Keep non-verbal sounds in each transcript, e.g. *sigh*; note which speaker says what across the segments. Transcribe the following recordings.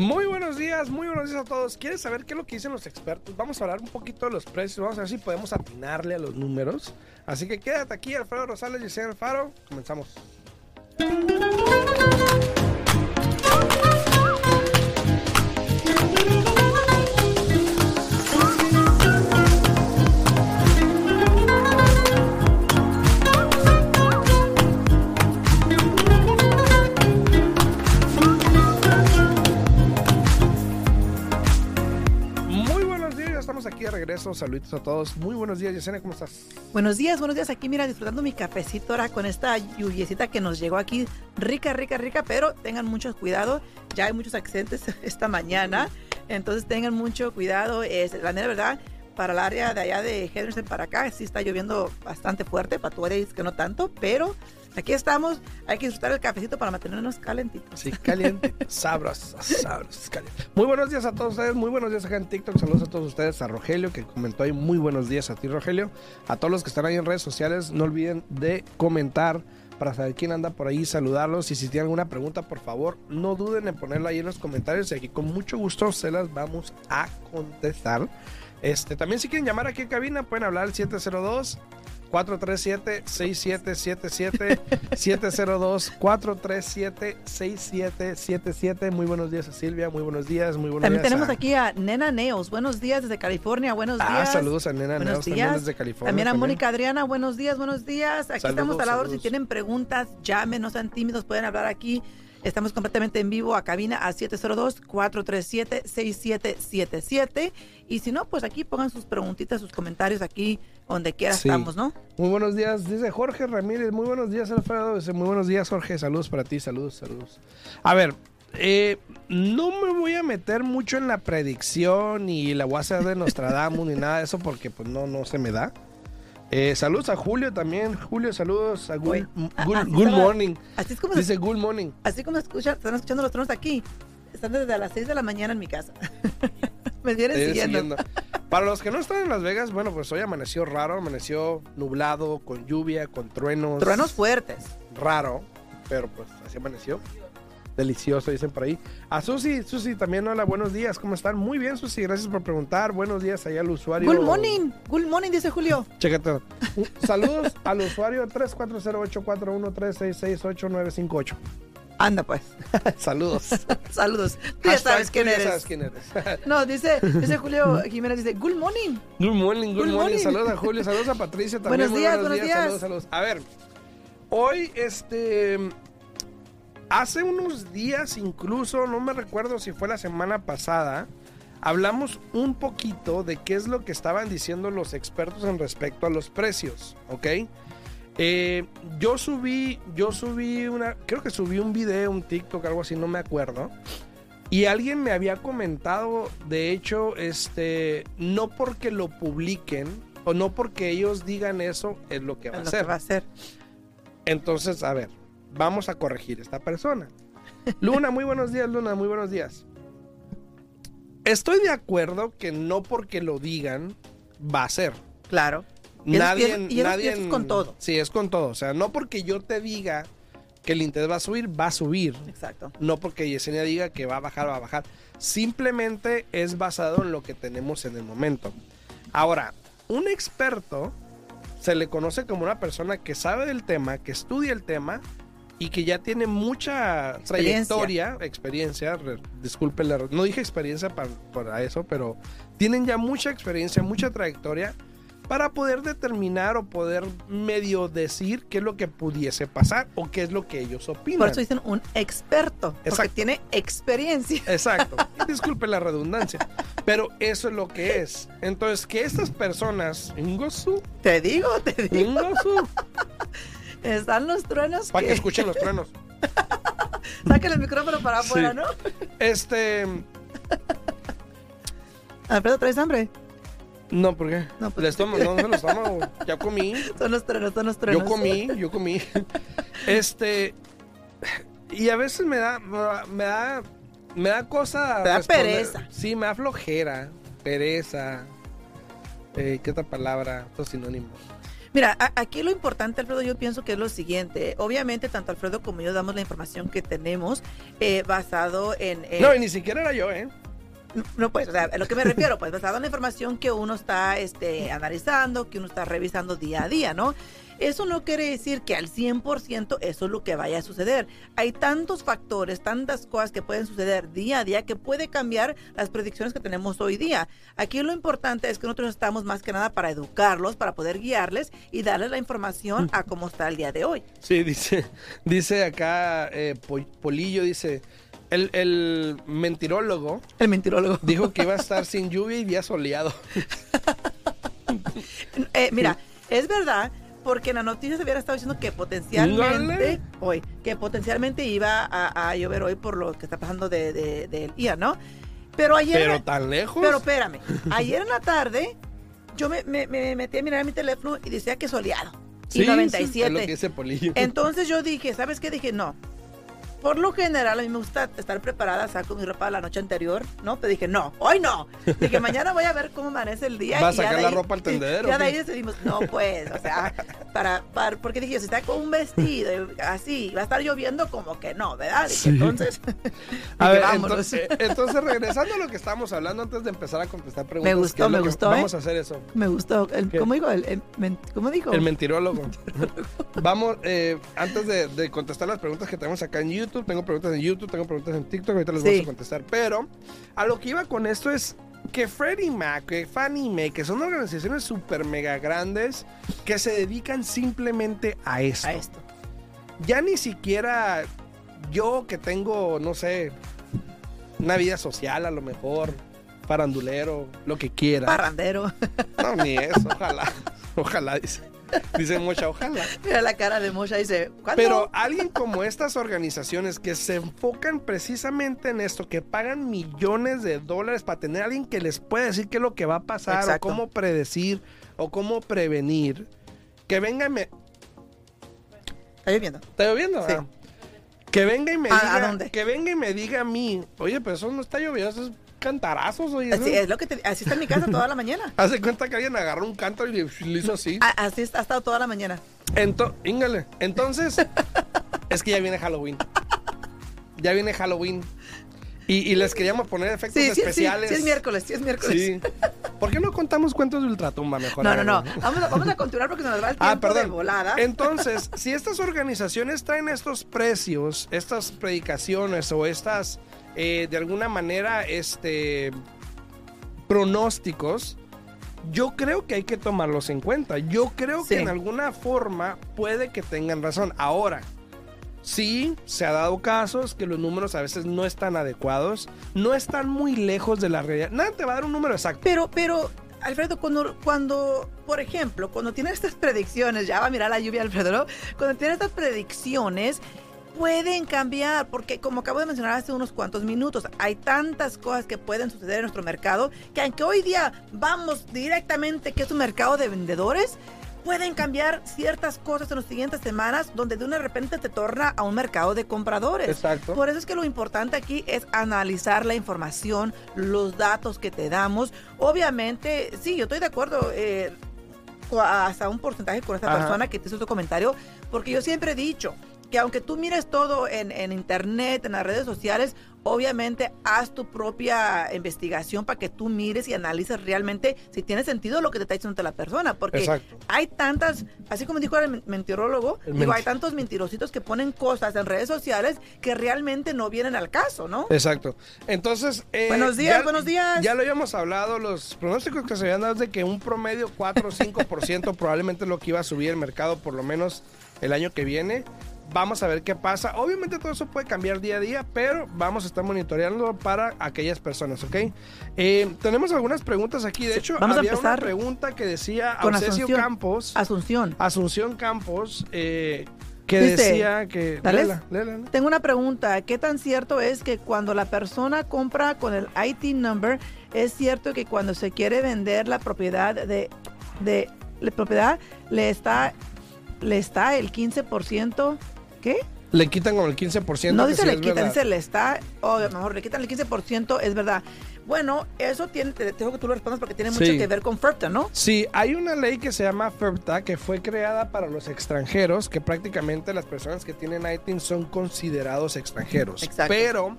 Speaker 1: Muy buenos días, muy buenos días a todos. ¿Quieres saber qué es lo que dicen los expertos? Vamos a hablar un poquito de los precios, vamos a ver si podemos atinarle a los números. Así que quédate aquí, Alfredo Rosales y Alfaro. Comenzamos. Saluditos a todos. Muy buenos días, Yesenia, ¿cómo estás?
Speaker 2: Buenos días, buenos días. Aquí, mira, disfrutando mi cafecito ahora con esta lluviecita que nos llegó aquí. Rica, rica, rica, pero tengan mucho cuidado. Ya hay muchos accidentes *laughs* esta mañana, entonces tengan mucho cuidado. Es, la verdad, para el área de allá de Henderson para acá, sí está lloviendo bastante fuerte. Para tu área dices que no tanto, pero aquí estamos. Hay que disfrutar el cafecito para mantenernos calentitos.
Speaker 1: Sí, caliente, *laughs* sabros, sabros, caliente. Muy buenos días a todos ustedes, muy buenos días acá en TikTok, saludos a todos ustedes, a Rogelio que comentó ahí, muy buenos días a ti Rogelio, a todos los que están ahí en redes sociales, no olviden de comentar para saber quién anda por ahí, saludarlos y si tienen alguna pregunta, por favor, no duden en ponerla ahí en los comentarios y aquí con mucho gusto se las vamos a contestar. Este, también si quieren llamar aquí en cabina, pueden hablar al 702 437-6777 702-437-6777 Muy buenos días a Silvia, muy buenos días, muy buenos
Speaker 2: También
Speaker 1: días
Speaker 2: tenemos
Speaker 1: a-
Speaker 2: aquí a Nena Neos. Buenos días desde California. Buenos
Speaker 1: Ah,
Speaker 2: días.
Speaker 1: saludos a Nena
Speaker 2: Buenos
Speaker 1: Neos también
Speaker 2: días.
Speaker 1: desde California.
Speaker 2: También a
Speaker 1: también.
Speaker 2: Mónica Adriana, buenos días, buenos días. Aquí
Speaker 1: Saludos,
Speaker 2: estamos a la hora. Si tienen preguntas, llamen, no sean tímidos, pueden hablar aquí. Estamos completamente en vivo a cabina a 702-437-6777. Y si no, pues aquí pongan sus preguntitas, sus comentarios aquí, donde quiera
Speaker 1: Sí.
Speaker 2: estamos, ¿no?
Speaker 1: Muy buenos días, dice Jorge Ramírez. Muy buenos días, Alfredo. Dice, muy buenos días, Jorge. Saludos para ti, saludos, saludos. A ver, eh, no me voy a meter mucho en la predicción y la voy a hacer de Nostradamus ni nada de eso porque pues no, no se me da. Eh, saludos a Julio también. Julio, saludos a Good,
Speaker 2: ah, estaba-
Speaker 1: morning.
Speaker 2: Así es como,
Speaker 1: Dice good morning.
Speaker 2: así como escuchan, están escuchando los tronos aquí. Están desde las 6 de la mañana en mi casa. *laughs* Me vienen
Speaker 1: Eh,
Speaker 2: siguiendo.
Speaker 1: siguiendo. Para los que no están en Las Vegas, bueno, pues hoy amaneció raro, amaneció nublado, con lluvia, con truenos.
Speaker 2: Truenos fuertes.
Speaker 1: raro, pero pues así amaneció. Delicioso, dicen por ahí. A Susi, Susi también, hola, buenos días, ¿cómo están? Muy bien, Susi, gracias por preguntar. Buenos días allá al usuario.
Speaker 2: Good morning. Good morning, dice Julio. *laughs*
Speaker 1: Chécate. Saludos al usuario 34084136689858.
Speaker 2: Anda pues. *laughs*
Speaker 1: Saludos. *laughs*
Speaker 2: Saludos. Tú ya sabes quién eres.
Speaker 1: sabes quién eres.
Speaker 2: No, dice, dice Julio Jiménez, dice, good morning.
Speaker 1: Good morning, good,
Speaker 2: Good
Speaker 1: morning.
Speaker 2: morning.
Speaker 1: Saludos a Julio, saludos a Patricia también.
Speaker 2: Buenos días,
Speaker 1: buenos,
Speaker 2: buenos
Speaker 1: días.
Speaker 2: días.
Speaker 1: Saludos, saludos. A ver, hoy, este. Hace unos días, incluso, no me recuerdo si fue la semana pasada, hablamos un poquito de qué es lo que estaban diciendo los expertos en respecto a los precios, ¿ok? Eh, yo subí, yo subí una, creo que subí un video, un TikTok, algo así, no me acuerdo. Y alguien me había comentado, de hecho, este, no porque lo publiquen o no porque ellos digan eso es lo que va a
Speaker 2: Es lo que va a ser.
Speaker 1: Entonces, a ver, vamos a corregir esta persona. Luna, muy buenos días, Luna, muy buenos días. Estoy de acuerdo que no porque lo digan va a ser.
Speaker 2: Claro. Y
Speaker 1: Nadie,
Speaker 2: y
Speaker 1: nadie
Speaker 2: es con todo.
Speaker 1: Sí, es con todo. O sea, no porque yo te diga que el interés va a subir, va a subir.
Speaker 2: Exacto.
Speaker 1: No porque Yesenia diga que va a bajar, va a bajar. Simplemente es basado en lo que tenemos en el momento. Ahora, un experto se le conoce como una persona que sabe del tema, que estudia el tema y que ya tiene mucha
Speaker 2: Experiencia.
Speaker 1: trayectoria, experiencia, re- disculpe, la- no dije experiencia para, para eso, pero tienen ya mucha experiencia, mucha trayectoria para poder determinar o poder medio decir qué es lo que pudiese pasar o qué es lo que ellos opinan.
Speaker 2: Por eso dicen un experto. Porque
Speaker 1: Exacto.
Speaker 2: tiene experiencia.
Speaker 1: Exacto. *laughs* Disculpe la redundancia. Pero eso es lo que es. Entonces, que estas personas, Ingosu,
Speaker 2: Te digo, te digo.
Speaker 1: Ingosu, *laughs*
Speaker 2: Están los truenos.
Speaker 1: para que
Speaker 2: que-
Speaker 1: escuchen los truenos. *laughs*
Speaker 2: Saquen el micrófono para
Speaker 1: Sí.
Speaker 2: afuera, ¿no?
Speaker 1: Este, *laughs*
Speaker 2: Alfredo, ¿traes hambre?
Speaker 1: no, ¿por qué?
Speaker 2: No, pues-
Speaker 1: El estómago, no, no el estómago. Ya comí.
Speaker 2: Son los truenos, son los truenos.
Speaker 1: Yo comí, yo comí. *laughs* Este, y a veces me da, me da, me da cosa.
Speaker 2: Te da
Speaker 1: responder.
Speaker 2: pereza.
Speaker 1: Sí, me da flojera, pereza. Eh, ¿Qué otra palabra? Otro sinónimo.
Speaker 2: Mira, aquí lo importante, Alfredo, yo pienso que es lo siguiente. Obviamente, tanto Alfredo como yo damos la información que tenemos eh, basado en...
Speaker 1: no, y ni siquiera era yo, ¿eh?
Speaker 2: No, pues, o sea, a lo que me refiero, pues basado en la información que uno está este, analizando, que uno está revisando día a día, ¿no? Eso no quiere decir que al 100% eso es lo que vaya a suceder. Hay tantos factores, tantas cosas que pueden suceder día a día que puede cambiar las predicciones que tenemos hoy día. Aquí lo importante es que nosotros estamos más que nada para educarlos, para poder guiarles y darles la información a cómo está el día de hoy.
Speaker 1: Sí, dice, dice acá eh, Polillo, dice... El, el, mentirólogo.
Speaker 2: El mentirólogo.
Speaker 1: Dijo que iba a estar sin lluvia y día soleado. *laughs*
Speaker 2: Eh, mira, es verdad porque en la noticia se hubiera estado diciendo que potencialmente hoy, que potencialmente iba a, llover hoy por lo que está pasando del de, de, día, ¿no? Pero ayer.
Speaker 1: Pero tan lejos.
Speaker 2: Pero espérame. *laughs* Ayer en la tarde, yo me, me, me metí a mirar mi teléfono y decía que soleado. y 97.
Speaker 1: Sí, es
Speaker 2: Entonces yo dije, ¿sabes qué? Dije, no, por lo general, a mí me gusta estar preparada, saco mi ropa la noche anterior, ¿no? Pero dije, no, hoy no. Dije, mañana voy a ver cómo amanece el día.
Speaker 1: ¿Va a sacar la ropa al tendedero?
Speaker 2: Ya de ahí decidimos, no, pues, o sea, para, para, porque dije, si está con un vestido así, va a estar lloviendo como que no, ¿verdad? Dije, entonces, *laughs* *laughs*
Speaker 1: a ver, entonces, eh, entonces, regresando a lo que estábamos hablando antes de empezar a contestar preguntas.
Speaker 2: Me gustó, me gustó.
Speaker 1: Vamos
Speaker 2: ¿eh?
Speaker 1: a hacer eso.
Speaker 2: Me gustó. ¿Cómo dijo? El, ¿Cómo dijo?
Speaker 1: El mentirólogo. *laughs* Vamos, eh, antes de, de contestar las preguntas que tenemos acá en YouTube, tengo preguntas en YouTube tengo preguntas en TikTok, ahorita les voy a contestar. Pero a lo que iba con esto es que Freddie Mac, que Fannie Mae, que son organizaciones súper mega grandes que se dedican simplemente a esto.
Speaker 2: A esto.
Speaker 1: Ya ni siquiera yo que tengo, no sé, una vida social a lo mejor, farandulero, lo que quiera.
Speaker 2: Parrandero.
Speaker 1: No, ni eso, ojalá. Ojalá, dice. *laughs* Dice Mocha, ojalá.
Speaker 2: Mira la cara de Mocha, dice,
Speaker 1: Pero alguien como estas organizaciones que se enfocan precisamente en esto, que pagan millones de dólares para tener a alguien que les pueda decir qué es lo que va a pasar, o cómo predecir, o cómo prevenir, que venga y me...
Speaker 2: ¿Está lloviendo?
Speaker 1: ¿Está lloviendo?
Speaker 2: Sí.
Speaker 1: Ah. Que venga y me
Speaker 2: diga...
Speaker 1: ¿A
Speaker 2: dónde?
Speaker 1: Que venga y me diga a mí, oye, pero eso no está lloviendo, eso es cantarazos, oye.
Speaker 2: Así, es lo que así está en mi casa toda la mañana. *laughs*
Speaker 1: Hace cuenta que alguien agarró un canto y le hizo así.
Speaker 2: así ha estado toda la mañana.
Speaker 1: Ento, íngale. Entonces, *laughs* es que ya viene Halloween. Ya viene Halloween. Y, les queríamos poner efectos especiales.
Speaker 2: Sí, sí, es miércoles, sí es miércoles. Sí.
Speaker 1: ¿Por qué no contamos cuentos de ultratumba mejor?
Speaker 2: No, no, no. Vamos a, vamos a continuar porque se nos va el tiempo ah, perdón. de volada.
Speaker 1: Entonces, *laughs* si estas organizaciones traen estos precios, estas predicaciones o estas eh, de alguna manera, este, pronósticos, yo creo que hay que tomarlos en cuenta. Yo creo que en alguna forma puede que tengan razón. Ahora, sí, se ha dado casos que los números a veces no están adecuados, no están muy lejos de la realidad. Nada te va a dar un número exacto.
Speaker 2: Pero, pero, Alfredo, cuando, cuando, por ejemplo, cuando tienes estas predicciones, ya va a mirar la lluvia, Alfredo, ¿no? Cuando tienes estas predicciones, pueden cambiar, porque como acabo de mencionar hace unos cuantos minutos, hay tantas cosas que pueden suceder en nuestro mercado que aunque hoy día vamos directamente que es un mercado de vendedores, pueden cambiar ciertas cosas en las siguientes semanas donde de una repente te torna a un mercado de compradores.
Speaker 1: Exacto.
Speaker 2: Por eso es que lo importante aquí es analizar la información, los datos que te damos. Obviamente, sí, yo estoy de acuerdo. Eh, hasta un porcentaje con esta persona que te hizo tu comentario, porque yo siempre he dicho, que aunque tú mires todo en, internet, en las redes sociales, obviamente haz tu propia investigación para que tú mires y analices realmente si tiene sentido lo que te está diciendo la persona. Porque hay tantas, así como dijo el mentirólogo, digo, hay tantos mentirositos que ponen cosas en redes sociales que realmente no vienen al caso, ¿no?
Speaker 1: Exacto. Entonces...
Speaker 2: Eh, buenos días, buenos días.
Speaker 1: Ya lo habíamos hablado, los pronósticos que se habían dado es de que un promedio 4 o 5% *laughs* probablemente es lo que iba a subir el mercado por lo menos el año que viene. Vamos a ver qué pasa. Obviamente todo eso puede cambiar día a día, pero vamos a estar monitoreando para aquellas personas, ¿ok? Eh, tenemos algunas preguntas aquí. De hecho,
Speaker 2: vamos
Speaker 1: había
Speaker 2: a
Speaker 1: una pregunta que decía
Speaker 2: con Asunción.
Speaker 1: Campos.
Speaker 2: Asunción.
Speaker 1: Asunción Campos. Eh, que decía que...
Speaker 2: Tengo una pregunta. ¿Qué tan cierto es que cuando la persona compra con el IT number, es cierto que cuando se quiere vender la propiedad de, de la propiedad, le está, le está el 15% ¿Qué?
Speaker 1: Le quitan como el 15%.
Speaker 2: No dice
Speaker 1: sí
Speaker 2: le quitan, dice le está, o a lo mejor le quitan el 15%, es verdad. Bueno, eso tiene, te tengo que tú lo respondas porque tiene mucho
Speaker 1: Sí.
Speaker 2: que ver con FERPTA, ¿no?
Speaker 1: Sí, hay una ley que se llama FERPTA que fue creada para los extranjeros, que prácticamente las personas que tienen ITIN son considerados extranjeros.
Speaker 2: Exacto.
Speaker 1: Pero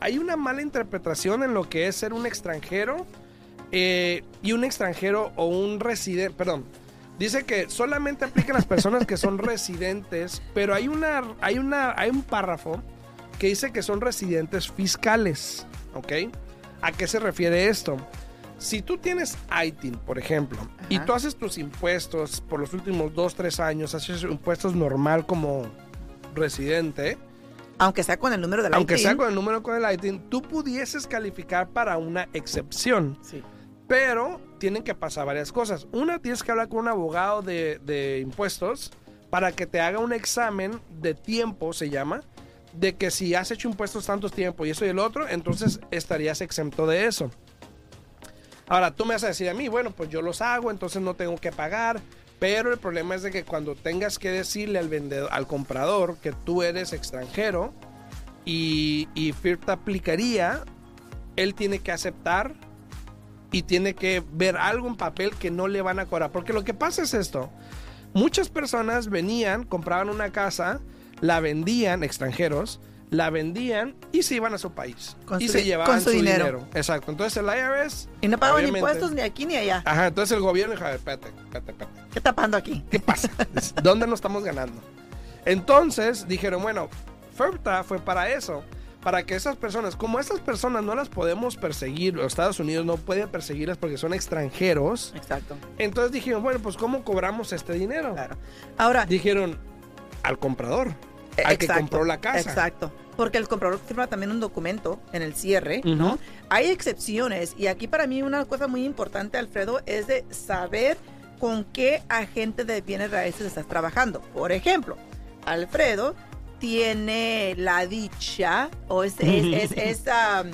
Speaker 1: hay una mala interpretación en lo que es ser un extranjero eh, y un extranjero o un residente, perdón. Dice que solamente aplican las personas que son residentes, pero hay una, hay una, hay un párrafo que dice que son residentes fiscales, ¿ok? ¿A qué se refiere esto? Si tú tienes ITIN, por ejemplo, y tú haces tus impuestos por los últimos 2, 3 años, haces impuestos normal como residente,
Speaker 2: Aunque sea con el número de la
Speaker 1: aunque
Speaker 2: ITIN.
Speaker 1: sea con el número con el ITIN, tú pudieses calificar para una excepción.
Speaker 2: Sí.
Speaker 1: Pero tienen que pasar varias cosas. Una, tienes que hablar con un abogado de, impuestos para que te haga un examen de tiempo, se llama, de que si has hecho impuestos tantos tiempo y eso y el otro, entonces estarías exento de eso. Ahora, tú me vas a decir a mí, bueno, pues yo los hago, entonces no tengo que pagar. Pero el problema es de que cuando tengas que decirle al vendedor, al comprador que tú eres extranjero y, y FIRP te aplicaría, él tiene que aceptar y tiene que ver algo en papel que no le van a cobrar. Porque lo que pasa es esto. Muchas personas venían, compraban una casa, la vendían, extranjeros, la vendían y se iban a su país.
Speaker 2: Con
Speaker 1: y
Speaker 2: su
Speaker 1: se llevaban
Speaker 2: con su
Speaker 1: su
Speaker 2: dinero.
Speaker 1: dinero. Exacto. Entonces el IRS...
Speaker 2: Y no pagaban impuestos ni aquí ni allá.
Speaker 1: Ajá, entonces el gobierno dijo, a ver, espérate, espérate, espérate.
Speaker 2: ¿Qué está pasando aquí?
Speaker 1: ¿Qué pasa? *laughs* ¿Dónde nos estamos ganando? Entonces dijeron, bueno, FERPTA fue para eso, para que esas personas, como esas personas no las podemos perseguir, los Estados Unidos no puede perseguirlas porque son extranjeros,
Speaker 2: Exacto.
Speaker 1: entonces dijeron, bueno, pues ¿cómo cobramos este dinero?
Speaker 2: Claro. Ahora,
Speaker 1: Dijeron, al comprador, al que
Speaker 2: Exacto,
Speaker 1: compró la casa.
Speaker 2: Exacto. Porque el comprador firma también un documento en el cierre. ¿no? Hay excepciones y aquí para mí una cosa muy importante, Alfredo, es de saber con qué agente de bienes raíces estás trabajando. Por ejemplo, Alfredo tiene la dicha o es, *laughs* es, es- es, um,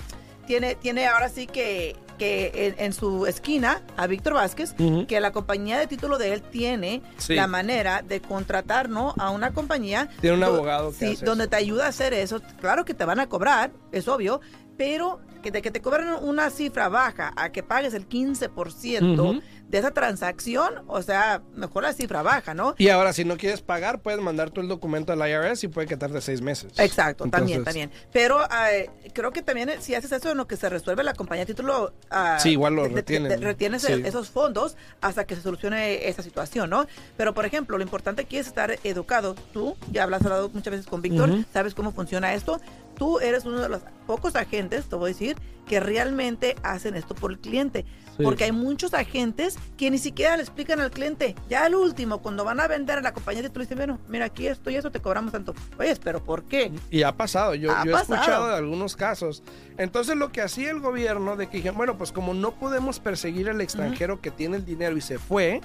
Speaker 2: tiene, tiene ahora sí que, que en, en su esquina a Víctor Vázquez que la compañía de título de él tiene
Speaker 1: Sí.
Speaker 2: la manera de contratar ¿no? a una compañía
Speaker 1: Tiene un
Speaker 2: do-
Speaker 1: abogado que
Speaker 2: sí,
Speaker 1: hace
Speaker 2: donde
Speaker 1: eso.
Speaker 2: te ayuda a hacer eso. Claro que te van a cobrar, es obvio, pero que de que te cobran una cifra baja a que pagues el 15%
Speaker 1: Ujú.
Speaker 2: De esa transacción, o sea, mejor la cifra baja, ¿no?
Speaker 1: Y ahora, si no quieres pagar, puedes mandar tú el documento al IRS y puede quitarte seis meses.
Speaker 2: Exacto, también,
Speaker 1: Entonces,
Speaker 2: también. Pero eh, creo que también eh, si haces eso en lo que se resuelve la compañía de título, ah,
Speaker 1: Sí, igual lo
Speaker 2: de- de-
Speaker 1: retienen.
Speaker 2: de- retienes
Speaker 1: Sí.
Speaker 2: el- esos fondos hasta que se solucione esa situación, ¿no? Pero, por ejemplo, lo importante aquí es estar educado. Tú ya hablas hablado muchas veces con Víctor, sabes cómo funciona esto. Tú eres uno de los pocos agentes, te voy a decir, que realmente hacen esto por el cliente.
Speaker 1: Sí.
Speaker 2: Porque hay muchos agentes que ni siquiera le explican al cliente. Ya al último, cuando van a vender a la compañía de título, dicen, bueno, mira, aquí esto y eso te cobramos tanto. Oye, pero ¿por qué?
Speaker 1: Y ha pasado, yo,
Speaker 2: Ha
Speaker 1: yo he escuchado de algunos casos. Entonces lo que hacía el gobierno de que dijeron, bueno, pues como no podemos perseguir al extranjero que tiene el dinero y se fue,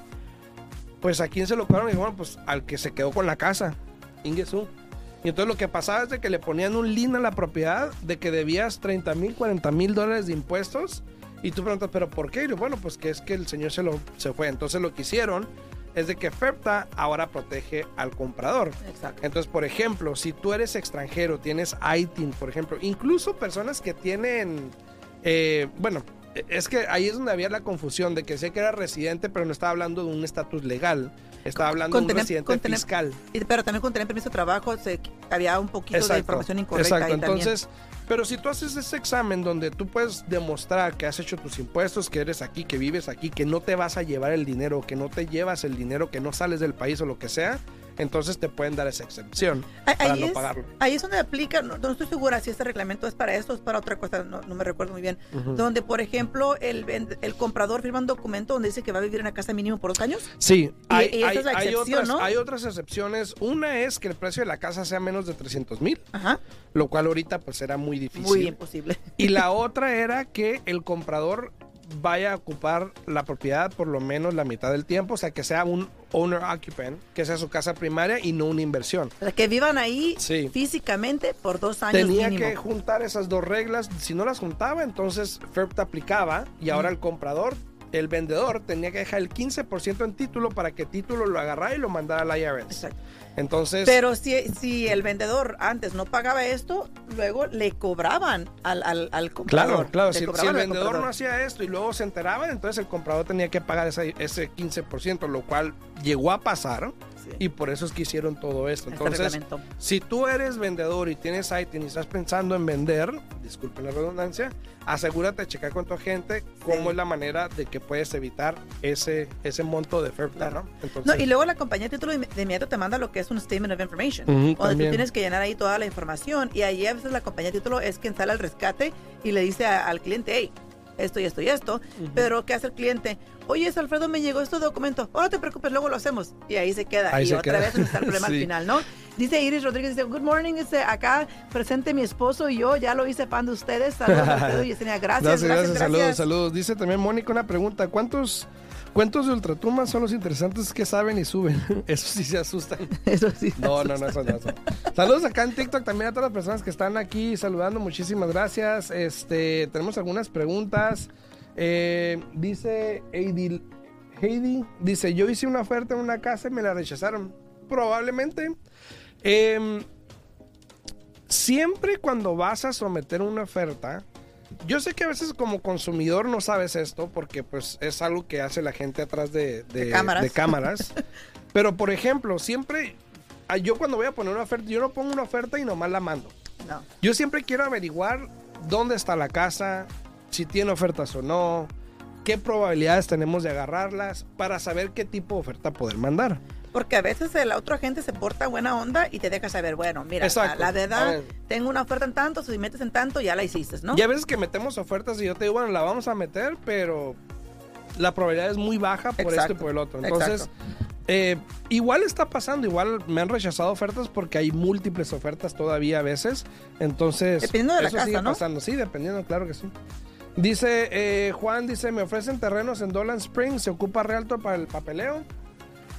Speaker 1: pues a quién se lo cobraron y dijeron, bueno, pues al que se quedó con la casa, Ingesu. Y entonces lo que pasaba es de que le ponían un link a la propiedad de que debías 30 mil, 40 mil dólares de impuestos. Y tú preguntas, ¿pero por qué? Y yo, bueno, pues que es que el señor se, lo, se fue. Entonces lo que hicieron es de que FEPTA ahora protege al comprador.
Speaker 2: Exacto.
Speaker 1: Entonces, por ejemplo, si tú eres extranjero, tienes ITIN, por ejemplo, incluso personas que tienen, eh, bueno, es que ahí es donde había la confusión de que sé que era residente, pero no estaba hablando de un estatus legal, estaba hablando
Speaker 2: Con
Speaker 1: de un
Speaker 2: tener-
Speaker 1: residente
Speaker 2: con tener-
Speaker 1: fiscal.
Speaker 2: Pero también con tener permiso de trabajo se, había un poquito de información incorrecta
Speaker 1: exacto.
Speaker 2: ahí también.
Speaker 1: Entonces, pero si tú haces ese examen donde tú puedes demostrar que has hecho tus impuestos, que eres aquí, que vives aquí, que no te vas a llevar el dinero, que no te llevas el dinero, que no sales del país o lo que sea, entonces te pueden dar esa excepción
Speaker 2: Ahí-
Speaker 1: para no
Speaker 2: es-
Speaker 1: pagarlo.
Speaker 2: Ahí es donde aplica, no, no estoy segura si este reglamento es para esto o es para otra cosa, no, no me recuerdo muy bien. Donde, por ejemplo, el, el comprador firma un documento donde dice que va a vivir en una casa mínimo por dos años.
Speaker 1: Sí,
Speaker 2: Y-
Speaker 1: hay,
Speaker 2: y esa
Speaker 1: hay-
Speaker 2: es la
Speaker 1: hay otras,
Speaker 2: ¿no?
Speaker 1: hay otras excepciones. Una es que el precio de la casa sea menos de 300 mil,
Speaker 2: Ajá.
Speaker 1: lo cual ahorita pues era muy difícil.
Speaker 2: Muy imposible.
Speaker 1: Y la *laughs* otra era que el comprador vaya a ocupar la propiedad por lo menos la mitad del tiempo, o sea, que sea un owner occupant, que sea su casa primaria y no una inversión.
Speaker 2: Que vivan ahí
Speaker 1: Sí.
Speaker 2: físicamente por dos años
Speaker 1: Tenía
Speaker 2: mínimo.
Speaker 1: que juntar esas dos reglas, si no las juntaba, entonces FERP te aplicaba y ahora el comprador el vendedor tenía que dejar el 15% en título para que título lo agarrara y lo mandara al IRS.
Speaker 2: Exacto.
Speaker 1: Entonces,
Speaker 2: Pero si, si el vendedor antes no pagaba esto, luego le cobraban al, al, al comprador.
Speaker 1: claro, claro, si, el vendedor no hacía esto y luego se enteraban, entonces el comprador tenía que pagar ese, ese 15%, lo cual llegó a pasar
Speaker 2: Sí.
Speaker 1: y por eso es que hicieron todo esto.
Speaker 2: Este
Speaker 1: Entonces,
Speaker 2: reglamento.
Speaker 1: si tú eres vendedor y tienes site y estás pensando en vender, disculpen la redundancia, asegúrate de checar con tu agente cómo es la manera de que puedes evitar ese, ese monto de play,
Speaker 2: Claro.
Speaker 1: ¿no? Entonces,
Speaker 2: No, y luego la compañía de título de inmediato te manda lo que es un statement of information,
Speaker 1: Ujú,
Speaker 2: donde
Speaker 1: también.
Speaker 2: tú tienes que llenar ahí toda la información y ahí a veces la compañía de título es quien sale al rescate y le dice a- al cliente, hey, esto y esto y esto, pero ¿qué hace el cliente? Oye, es Alfredo, me llegó este documento, oh, no te preocupes, luego lo hacemos. Y ahí se queda,
Speaker 1: Ahí
Speaker 2: y
Speaker 1: se
Speaker 2: otra
Speaker 1: queda.
Speaker 2: vez está el problema *laughs*
Speaker 1: Sí.
Speaker 2: al final, ¿no? Dice Iris Rodríguez, dice, good morning, dice, acá presente mi esposo y yo, ya lo hice fan de ustedes, saludos Alfredo y Yesenia, gracias, *laughs*
Speaker 1: Gracias,
Speaker 2: gracias,
Speaker 1: gracias,
Speaker 2: gracias.
Speaker 1: saludos, saludos. Dice también Mónica una pregunta, ¿cuántos cuentos de Ultratumba son los interesantes que saben y suben? *laughs* Eso sí se asustan. *laughs*
Speaker 2: Eso sí.
Speaker 1: No, no, no, eso no. eso. Saludos acá en TikTok también a todas las personas que están aquí saludando. Muchísimas gracias. Este, tenemos algunas preguntas. Eh, dice Heidi, Heidi, dice, yo hice una oferta en una casa y me la rechazaron. Probablemente. Em, siempre cuando vas a someter una oferta, yo sé que a veces como consumidor no sabes esto porque pues es algo que hace la gente atrás de, de-
Speaker 2: De cámaras.
Speaker 1: de cámaras. *laughs* Pero por ejemplo, siempre, ah, yo cuando voy a poner una oferta, yo no pongo una oferta y nomás la mando.
Speaker 2: No.
Speaker 1: Yo siempre quiero averiguar dónde está la casa, si tiene ofertas o no, qué probabilidades tenemos de agarrarlas para saber qué tipo de oferta poder mandar.
Speaker 2: Porque a veces el otro agente se porta buena onda y te deja saber, bueno, mira,
Speaker 1: Exacto.
Speaker 2: la, la verdad,
Speaker 1: ver.
Speaker 2: tengo una oferta en tanto, si metes en tanto, ya la hiciste, ¿no?
Speaker 1: Y a veces que metemos ofertas y yo te digo, bueno, la vamos a meter, pero la probabilidad es muy baja por esto y
Speaker 2: Exacto,
Speaker 1: por el otro. Entonces,
Speaker 2: exacto.
Speaker 1: eh, igual está pasando, igual me han rechazado ofertas porque hay múltiples ofertas todavía a veces. Entonces,
Speaker 2: Dependiendo de la
Speaker 1: eso
Speaker 2: casa,
Speaker 1: sigue
Speaker 2: ¿no?
Speaker 1: pasando. Sí, dependiendo, claro que sí. Dice eh, Juan, dice, me ofrecen terrenos en Dolan Springs, ¿se ocupa Realtor para el papeleo?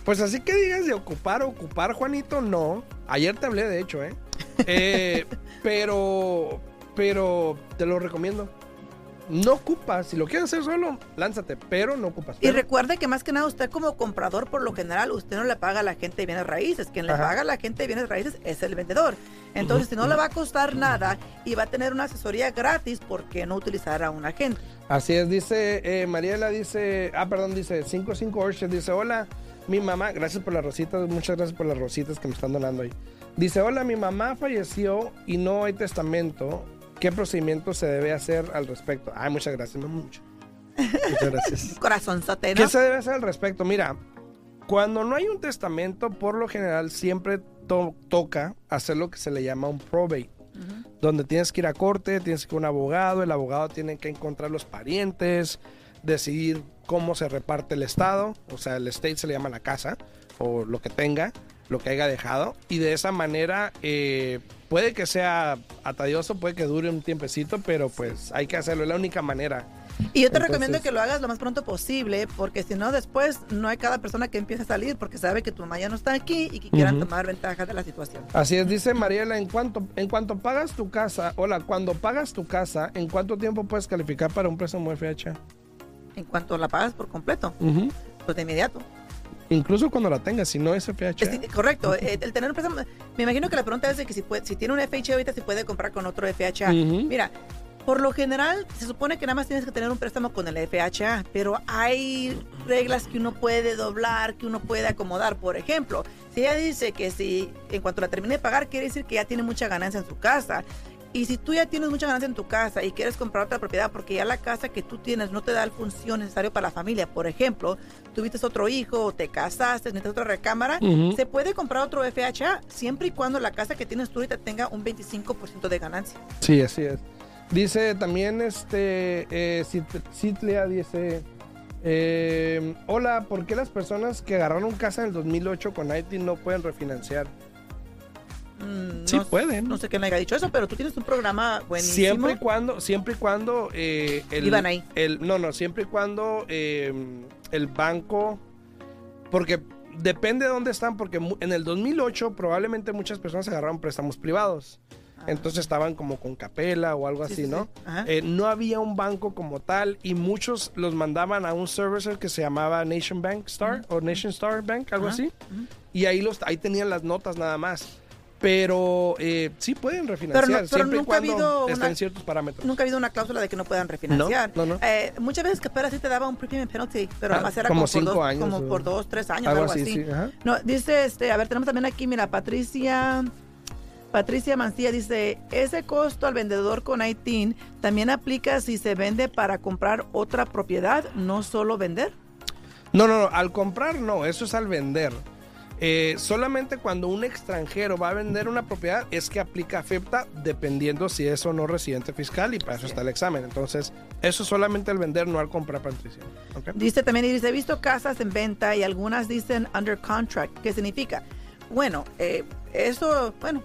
Speaker 1: Pues así que digas de ocupar, ocupar, Juanito, no. Ayer te hablé, de hecho, ¿eh? *laughs* Eh, pero, pero te lo recomiendo. No ocupas, si lo quieres hacer solo, lánzate, pero no ocupas.
Speaker 2: Y recuerde que más que nada usted como comprador, por lo general, usted no le paga a la gente de bienes raíces. Quien le paga a la gente de bienes raíces es el vendedor. Entonces, si no le va a costar nada y va a tener una asesoría gratis, ¿por qué no utilizar a un agente?
Speaker 1: Así es, dice eh, Mariela, dice, ah, perdón, dice 55 Orchard, dice, hola, mi mamá, gracias por las rositas, muchas gracias por las rositas que me están donando ahí. Dice, hola, mi mamá falleció y no hay testamento. ¿Qué procedimiento se debe hacer al respecto? Ay, muchas gracias, mamá, mucho. Muchas gracias. *laughs*
Speaker 2: Corazonzote, ¿no?
Speaker 1: ¿Qué se debe hacer al respecto? Mira, cuando no hay un testamento, por lo general siempre to- toca hacer lo que se le llama un probate donde tienes que ir a corte, tienes que ir a un abogado, el abogado tiene que encontrar los parientes, decidir cómo se reparte el estado, o sea, el estate se le llama la casa, o lo que tenga, lo que haya dejado, y de esa manera eh, puede que sea atadioso, puede que dure un tiempecito, pero pues hay que hacerlo, es la única manera.
Speaker 2: Y yo te
Speaker 1: Entonces-
Speaker 2: recomiendo que lo hagas lo más pronto posible, porque si no, después no hay cada persona que empiece a salir porque sabe que tu mamá ya no está aquí y que quieran tomar ventaja de la situación.
Speaker 1: Así es, dice Mariela, en cuanto, en cuanto pagas tu casa, hola, cuando pagas tu casa, ¿en cuánto tiempo puedes calificar para un préstamo FHA?
Speaker 2: En cuanto la pagas por completo, pues de inmediato.
Speaker 1: Incluso cuando la tengas, si no es FHA.
Speaker 2: Es- correcto, eh, el tener un préstamo, me imagino que la pregunta es de que si, puede, si tiene un FHA ahorita, si puede comprar con otro FHA. Mira, por lo general se supone que nada más tienes que tener un préstamo con el FHA, pero hay reglas que uno puede doblar, que uno puede acomodar. Por ejemplo, si ella dice que si en cuanto la termine de pagar, quiere decir que ya tiene mucha ganancia en su casa. Y si tú ya tienes mucha ganancia en tu casa y quieres comprar otra propiedad porque ya la casa que tú tienes no te da el función necesario para la familia, por ejemplo, tuviste otro hijo o te casaste, necesitas otra recámara, se puede comprar otro FHA siempre y cuando la casa que tienes tú ahorita tenga un 25% de ganancia.
Speaker 1: Sí, así es. Dice también, este, eh, dice, eh, hola, ¿por qué las personas que agarraron casa en el 2008 con IT no pueden refinanciar?
Speaker 2: Mm,
Speaker 1: Sí
Speaker 2: no,
Speaker 1: pueden.
Speaker 2: No sé quién haya dicho eso, pero tú tienes un programa buenísimo.
Speaker 1: Siempre y cuando, siempre y cuando eh, el,
Speaker 2: Iban ahí.
Speaker 1: el- no, no, siempre y cuando eh, el banco, porque depende de dónde están, porque en el 2008 probablemente muchas personas agarraron préstamos privados. entonces estaban como con capela o algo
Speaker 2: Sí,
Speaker 1: así,
Speaker 2: sí,
Speaker 1: ¿no?
Speaker 2: sí.
Speaker 1: Eh, no había un banco como tal y muchos los mandaban a un servicer que se llamaba Nation Bank Star o Nation Star Bank, algo así. Y ahí los ahí tenían las notas nada más. Pero eh, sí pueden refinanciar
Speaker 2: Pero no- pero
Speaker 1: siempre y
Speaker 2: nunca ha
Speaker 1: cuando
Speaker 2: habido
Speaker 1: estén
Speaker 2: una-
Speaker 1: en ciertos parámetros.
Speaker 2: Nunca ha habido una cláusula de que no puedan refinanciar.
Speaker 1: No, no, no.
Speaker 2: Eh, muchas veces que pero sí te daba un prepayment penalty, pero
Speaker 1: Ah,
Speaker 2: además era
Speaker 1: como
Speaker 2: como, por
Speaker 1: cinco
Speaker 2: dos,
Speaker 1: años
Speaker 2: como
Speaker 1: o-
Speaker 2: por dos, tres años,
Speaker 1: Algo
Speaker 2: algo,
Speaker 1: así,
Speaker 2: así.
Speaker 1: sí, ajá.
Speaker 2: No, dice, este, a ver, tenemos también aquí, mira, Patricia, Patricia Mancilla dice, ese costo al vendedor con ITIN también aplica si se vende para comprar otra propiedad, no solo vender.
Speaker 1: No, no, no, al comprar no, eso es al vender. Eh, solamente cuando un extranjero va a vender una propiedad es que aplica FEPTA dependiendo si es o no residente fiscal y para eso está el examen. Entonces, eso es solamente al vender, no al comprar, Patricia. ¿Ok?
Speaker 2: Dice también, dice, he visto casas en venta y algunas dicen under contract. ¿Qué significa? Bueno, eh, eso, bueno,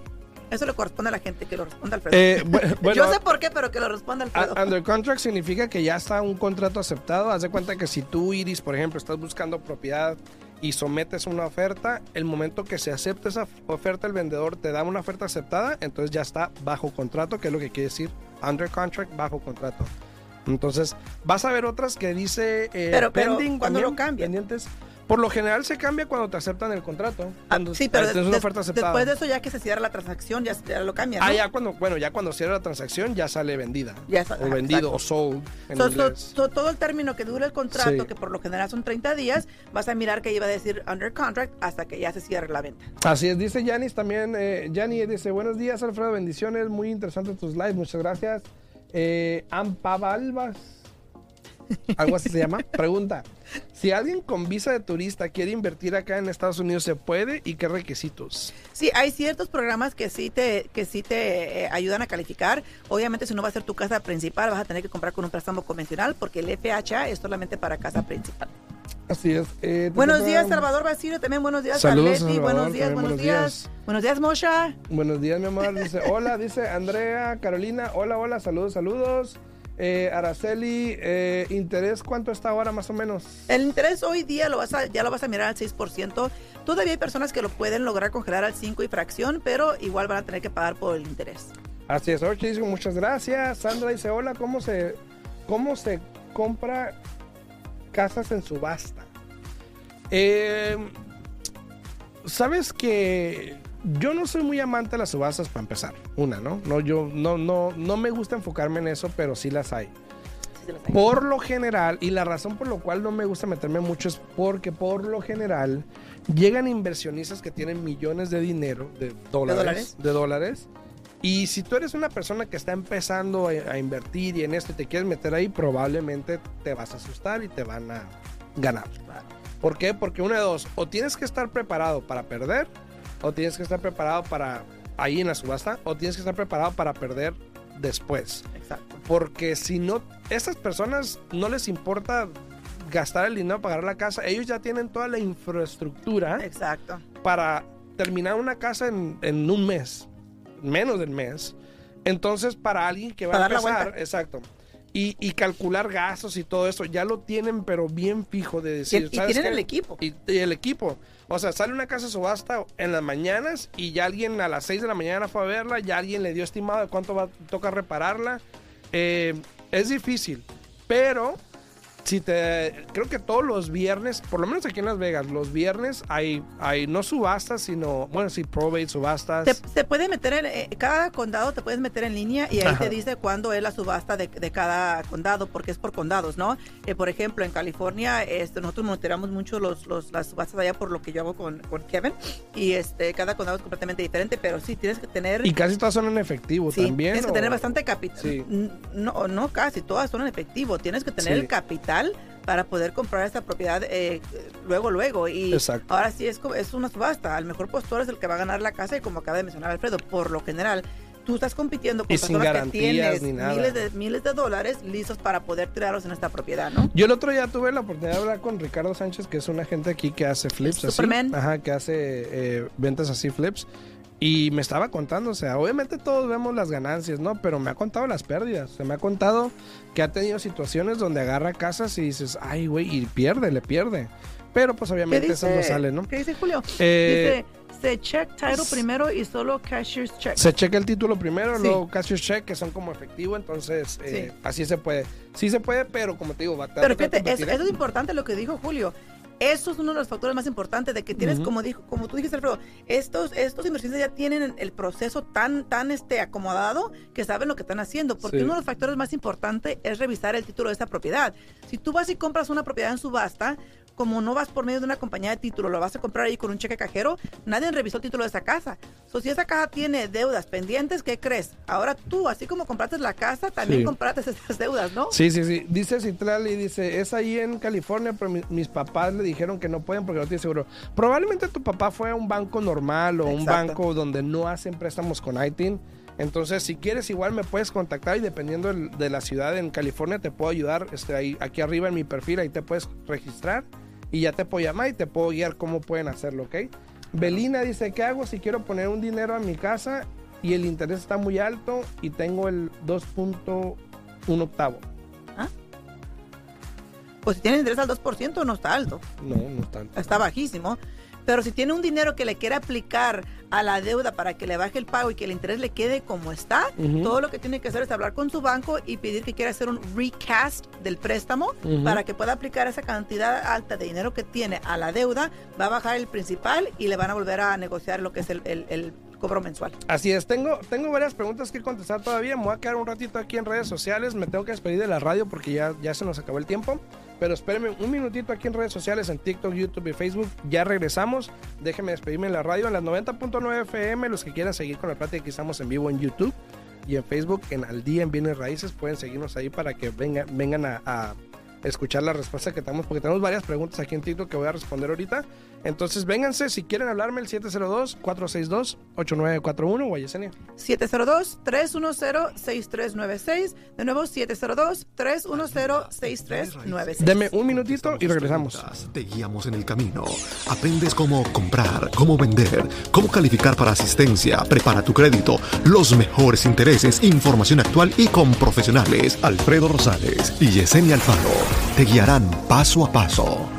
Speaker 2: eso le corresponde a la gente que lo responda Alfredo.
Speaker 1: Eh, bu- *laughs* bueno,
Speaker 2: Yo sé por qué, pero que lo responda Alfredo.
Speaker 1: Under contract significa que ya está un contrato aceptado. Haz de cuenta que si tú, Iris, por ejemplo, estás buscando propiedad y sometes una oferta, el momento que se acepte esa oferta, el vendedor te da una oferta aceptada, entonces ya está bajo contrato, que es lo que quiere decir under contract, bajo contrato. Entonces, vas a ver otras que dice eh,
Speaker 2: Pero- pero,
Speaker 1: pending.
Speaker 2: ¿cuándo
Speaker 1: también,
Speaker 2: lo cambian?
Speaker 1: Pendientes. Por lo general se cambia cuando te aceptan el contrato.
Speaker 2: Ah,
Speaker 1: Cuando
Speaker 2: sí, pero
Speaker 1: tienes
Speaker 2: des-
Speaker 1: una oferta aceptada.
Speaker 2: después de eso, ya que se cierra la transacción, ya, ya lo cambian.
Speaker 1: Ah,
Speaker 2: ¿no?
Speaker 1: ya cuando, bueno, ya cuando cierra la transacción ya sale vendida.
Speaker 2: Ya sa-
Speaker 1: o
Speaker 2: ajá,
Speaker 1: vendido
Speaker 2: exacto.
Speaker 1: o sold en
Speaker 2: So- so-
Speaker 1: inglés.
Speaker 2: so, todo el término que dura el contrato,
Speaker 1: Sí.
Speaker 2: que por lo general son 30 días, vas a mirar que iba a decir under contract hasta que ya se cierre la venta.
Speaker 1: Así es, dice Yanis también. Eh, Yani dice: Buenos días, Alfredo, bendiciones. Muy interesantes tus lives, muchas gracias. Eh, Ampabalbas, algo así se llama. Pregunta: Si alguien con visa de turista quiere invertir acá en Estados Unidos, ¿se puede? ¿Y qué requisitos?
Speaker 2: Sí, hay ciertos programas que sí te, que sí te eh, ayudan a calificar. Obviamente, si no va a ser tu casa principal, vas a tener que comprar con un préstamo convencional porque el FHA es solamente para casa principal.
Speaker 1: Así es. eh,
Speaker 2: Buenos días. Salvador Basilio. También buenos días,
Speaker 1: Saludos. Salvador,
Speaker 2: Buenos días, buenos
Speaker 1: buenos
Speaker 2: días. Buenos días, Mosha.
Speaker 1: Buenos días, mi amor. Dice: Hola, dice Andrea, Carolina. Hola, hola, saludos, saludos. Eh, Araceli, eh, ¿interés cuánto está ahora más o menos?
Speaker 2: El interés hoy día lo vas a, ya lo vas a mirar al 6%. Todavía hay personas que lo pueden lograr congelar al 5 y fracción, pero igual van a tener que pagar por el interés.
Speaker 1: Así es, Orchi dice muchas gracias. Sandra dice, hola, ¿cómo se, cómo se compra casas en subasta? Eh, Sabes que yo no soy muy amante de las subastas para empezar. Una, ¿no? No, yo no, no, no me gusta enfocarme en eso, pero sí las hay.
Speaker 2: Sí.
Speaker 1: Por lo general, y la razón por la cual no me gusta meterme mucho es porque por lo general llegan inversionistas que tienen millones de dinero, de dólares,
Speaker 2: dólares?
Speaker 1: de dólares, y si tú eres una persona que está empezando a, a invertir y en esto y te quieres meter ahí, probablemente te vas a asustar y te van a ganar. ¿Por qué? Porque una de dos, o tienes que estar preparado para perder, o tienes que estar preparado para ahí en la subasta, o tienes que estar preparado para perder después.
Speaker 2: Exacto.
Speaker 1: Porque si no, estas personas no les importa gastar el dinero para pagar la casa, ellos ya tienen toda la infraestructura
Speaker 2: Exacto.
Speaker 1: para terminar una casa en, en un mes, menos del mes. Entonces, para alguien que va
Speaker 2: Para
Speaker 1: a empezar, exacto, y, y calcular gastos y todo eso, ya lo tienen, pero bien fijo de decir.
Speaker 2: y
Speaker 1: ¿sabes
Speaker 2: tienen
Speaker 1: qué?
Speaker 2: el equipo.
Speaker 1: Y, y el equipo. O sea, sale una casa de subasta en las mañanas y ya alguien a las 6 de la mañana fue a verla, ya alguien le dio estimado de cuánto va, toca repararla. Eh, es difícil, pero si te creo que todos los viernes, por lo menos aquí en Las Vegas, los viernes hay hay no subastas, sino bueno, sí probate subastas.
Speaker 2: Te, te puede meter en eh, cada condado, te puedes meter en línea y ahí
Speaker 1: Ajá.
Speaker 2: te dice cuándo es la subasta de, de cada condado, porque es por condados, ¿no? Eh, por ejemplo, en California, este, nosotros monitoreamos mucho los, los, las subastas allá por lo que yo hago con, con Kevin y este, cada condado es completamente diferente, pero sí tienes que tener.
Speaker 1: y casi todas son en efectivo
Speaker 2: Sí,
Speaker 1: también.
Speaker 2: tienes que tener bastante capital.
Speaker 1: Sí.
Speaker 2: No, no casi, todas son en efectivo. Tienes que tener
Speaker 1: Sí.
Speaker 2: el capital para poder comprar esta propiedad eh, luego, luego. Y
Speaker 1: Exacto.
Speaker 2: ahora sí es, es una subasta. El mejor postor es el que va a ganar la casa y como acaba de mencionar Alfredo, por lo general, tú estás compitiendo con
Speaker 1: Y sin
Speaker 2: personas que
Speaker 1: garantías
Speaker 2: tienes
Speaker 1: ni nada.
Speaker 2: miles de, miles de dólares listos para poder tirarlos en esta propiedad, ¿no?
Speaker 1: Yo el otro día tuve la oportunidad de hablar con Ricardo Sánchez, que es un agente aquí que hace flips así.
Speaker 2: Superman.
Speaker 1: Ajá, que hace eh, ventas así flips. Y me estaba contando, o sea, obviamente todos vemos las ganancias, ¿no? Pero me ha contado las pérdidas. Se me ha contado que ha tenido situaciones donde agarra casas y dices, ay, güey, y pierde, le pierde. Pero pues
Speaker 2: ¿Qué
Speaker 1: obviamente eso no sale, ¿no?
Speaker 2: ¿Qué dice Julio?
Speaker 1: Eh,
Speaker 2: dice, se check title primero y solo cashier's check.
Speaker 1: Se checa el título primero,
Speaker 2: Sí.
Speaker 1: luego cashier's check, que son como efectivo, entonces eh, así se puede. Sí se puede, pero como te digo, va a
Speaker 2: Pero fíjate, eso es importante lo que dijo Julio. Eso es uno de los factores más importantes de que tienes, como dijo, como tú dijiste, Alfredo, estos, estos inversionistas ya tienen el proceso tan, tan este, acomodado que saben lo que están haciendo. Porque
Speaker 1: Sí.
Speaker 2: uno de los factores más importantes es revisar el título de esta propiedad. Si tú vas y compras una propiedad en subasta, como no vas por medio de una compañía de título, lo vas a comprar ahí con un cheque cajero, nadie revisó el título de esa casa. So, si esa casa tiene deudas pendientes, ¿qué crees? Ahora tú, así como compraste la casa, también
Speaker 1: Sí.
Speaker 2: compraste esas deudas, ¿no?
Speaker 1: Sí, sí, sí. Dice Citlali, dice, es ahí en California, pero mi- mis papás le dijeron que no pueden porque no tiene seguro. Probablemente tu papá fue a un banco normal o un
Speaker 2: Exacto.
Speaker 1: banco donde no hacen préstamos con ITIN. Entonces, si quieres, igual me puedes contactar y dependiendo de la ciudad en California, te puedo ayudar. Este, ahí, aquí arriba en mi perfil, ahí te puedes registrar y ya te puedo llamar y te puedo guiar cómo pueden hacerlo, ¿ok? Belina dice, ¿qué hago si quiero poner un dinero a mi casa y el interés está muy alto y tengo el 2.1 octavo?
Speaker 2: Pues si tiene interés al 2%, no está alto.
Speaker 1: No, no tanto.
Speaker 2: está bajísimo. Pero si tiene un dinero que le quiere aplicar a la deuda para que le baje el pago y que el interés le quede como está, todo lo que tiene que hacer es hablar con su banco y pedir que quiera hacer un recast del préstamo para que pueda aplicar esa cantidad alta de dinero que tiene a la deuda, va a bajar el principal y le van a volver a negociar lo que es el, el- el cobro mensual.
Speaker 1: Así es, tengo, tengo varias preguntas que contestar todavía. Me voy a quedar un ratito aquí en redes sociales. Me tengo que despedir de la radio porque ya, ya se nos acabó el tiempo. Pero espérenme un minutito aquí en redes sociales, en TikTok, YouTube y Facebook. Ya regresamos. Déjenme despedirme en la radio en las 90.9 FM. Los que quieran seguir con la plática, aquí estamos en vivo en YouTube y en Facebook. En Al Día en Bienes Raíces pueden seguirnos ahí para que vengan, vengan a, a escuchar la respuesta que tenemos. Porque tenemos varias preguntas aquí en TikTok que voy a responder ahorita. Entonces vénganse, si quieren hablarme, el 702-462-8941 o a Yesenia.
Speaker 2: 702-310-6396. De nuevo, 702-310-6396.
Speaker 1: Deme un minutito y regresamos.
Speaker 3: Te guiamos en el camino. Aprendes cómo comprar, cómo vender, cómo calificar para asistencia, prepara tu crédito, los mejores intereses, información actual y con profesionales. Alfredo Rosales y Yesenia Alfaro te guiarán paso a paso.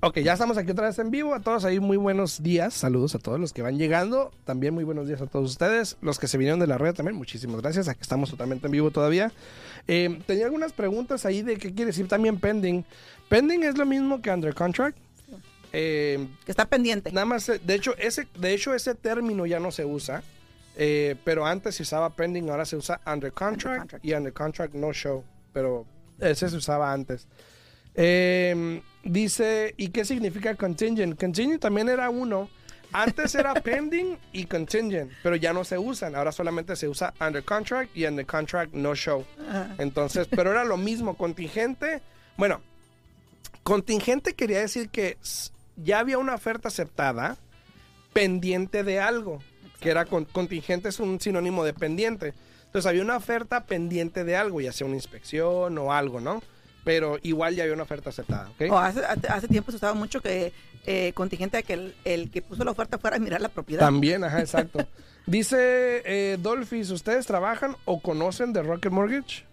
Speaker 1: Ok, ya estamos aquí otra vez en vivo. A todos ahí muy buenos días. Saludos a todos los que van llegando. También muy buenos días a todos ustedes. Los que se vinieron de la red también, muchísimas gracias. Aquí estamos totalmente en vivo todavía. Eh, tenía algunas preguntas ahí de qué quiere decir también pending. Pending es lo mismo que under contract. Eh,
Speaker 2: Que está pendiente.
Speaker 1: Nada más, de hecho, ese, de hecho, ese término ya no se usa. eh, pero antes se usaba pending, ahora se usa under contract,
Speaker 2: contract.
Speaker 1: y under contract no show. Pero ese se usaba antes. Eh, dice, ¿y qué significa contingent? Contingent también era uno. Antes era *laughs* pending y contingent, pero ya no se usan. Ahora solamente se usa under contract y under contract no show.
Speaker 2: Ajá.
Speaker 1: Entonces, pero era lo mismo, contingente. Bueno, contingente quería decir que ya había una oferta aceptada pendiente de algo, que era con- contingente es un sinónimo de pendiente. Entonces había una oferta pendiente de algo, ya sea una inspección o algo, ¿no? Pero igual ya había una oferta aceptada, ¿ok?
Speaker 2: O hace, hace tiempo se usaba mucho que eh, contingente a que el, el que puso la oferta fuera a mirar la propiedad.
Speaker 1: También, ajá, exacto. *laughs* Dice eh, Dolphis, ¿ustedes trabajan o conocen de Rocket Mortgage?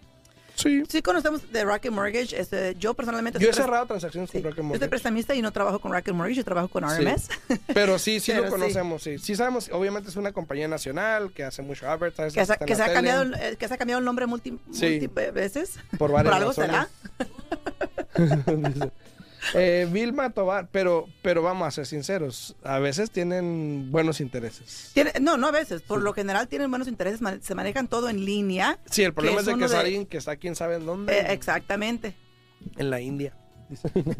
Speaker 1: Sí.
Speaker 2: Sí conocemos de Rocket Mortgage. Este, yo personalmente
Speaker 1: Yo he cerrado transacciones
Speaker 2: sí,
Speaker 1: con Rocket
Speaker 2: yo soy
Speaker 1: Mortgage.
Speaker 2: prestamista y no trabajo con Rocket Mortgage, yo trabajo con
Speaker 1: Sí.
Speaker 2: RMS. *laughs*
Speaker 1: Pero sí, sí
Speaker 2: Pero
Speaker 1: lo
Speaker 2: sí.
Speaker 1: conocemos, sí. Sí sabemos, obviamente es una compañía nacional que hace mucho advertising.
Speaker 2: que, se, que se ha cambiado, el- eh, que se ha cambiado el nombre multi,
Speaker 1: Sí.
Speaker 2: múltiples veces.
Speaker 1: por varias
Speaker 2: algo
Speaker 1: razones. *laughs* *laughs* Dice. Eh, Vilma Tobar, pero, pero vamos a ser sinceros, a veces tienen buenos intereses.
Speaker 2: Tiene- no, no a veces. Por lo general tienen buenos intereses, se manejan todo en línea.
Speaker 1: Sí, el problema
Speaker 2: Que
Speaker 1: es de que es alguien que está quién sabe en dónde.
Speaker 2: Eh, exactamente.
Speaker 1: En la India. *laughs*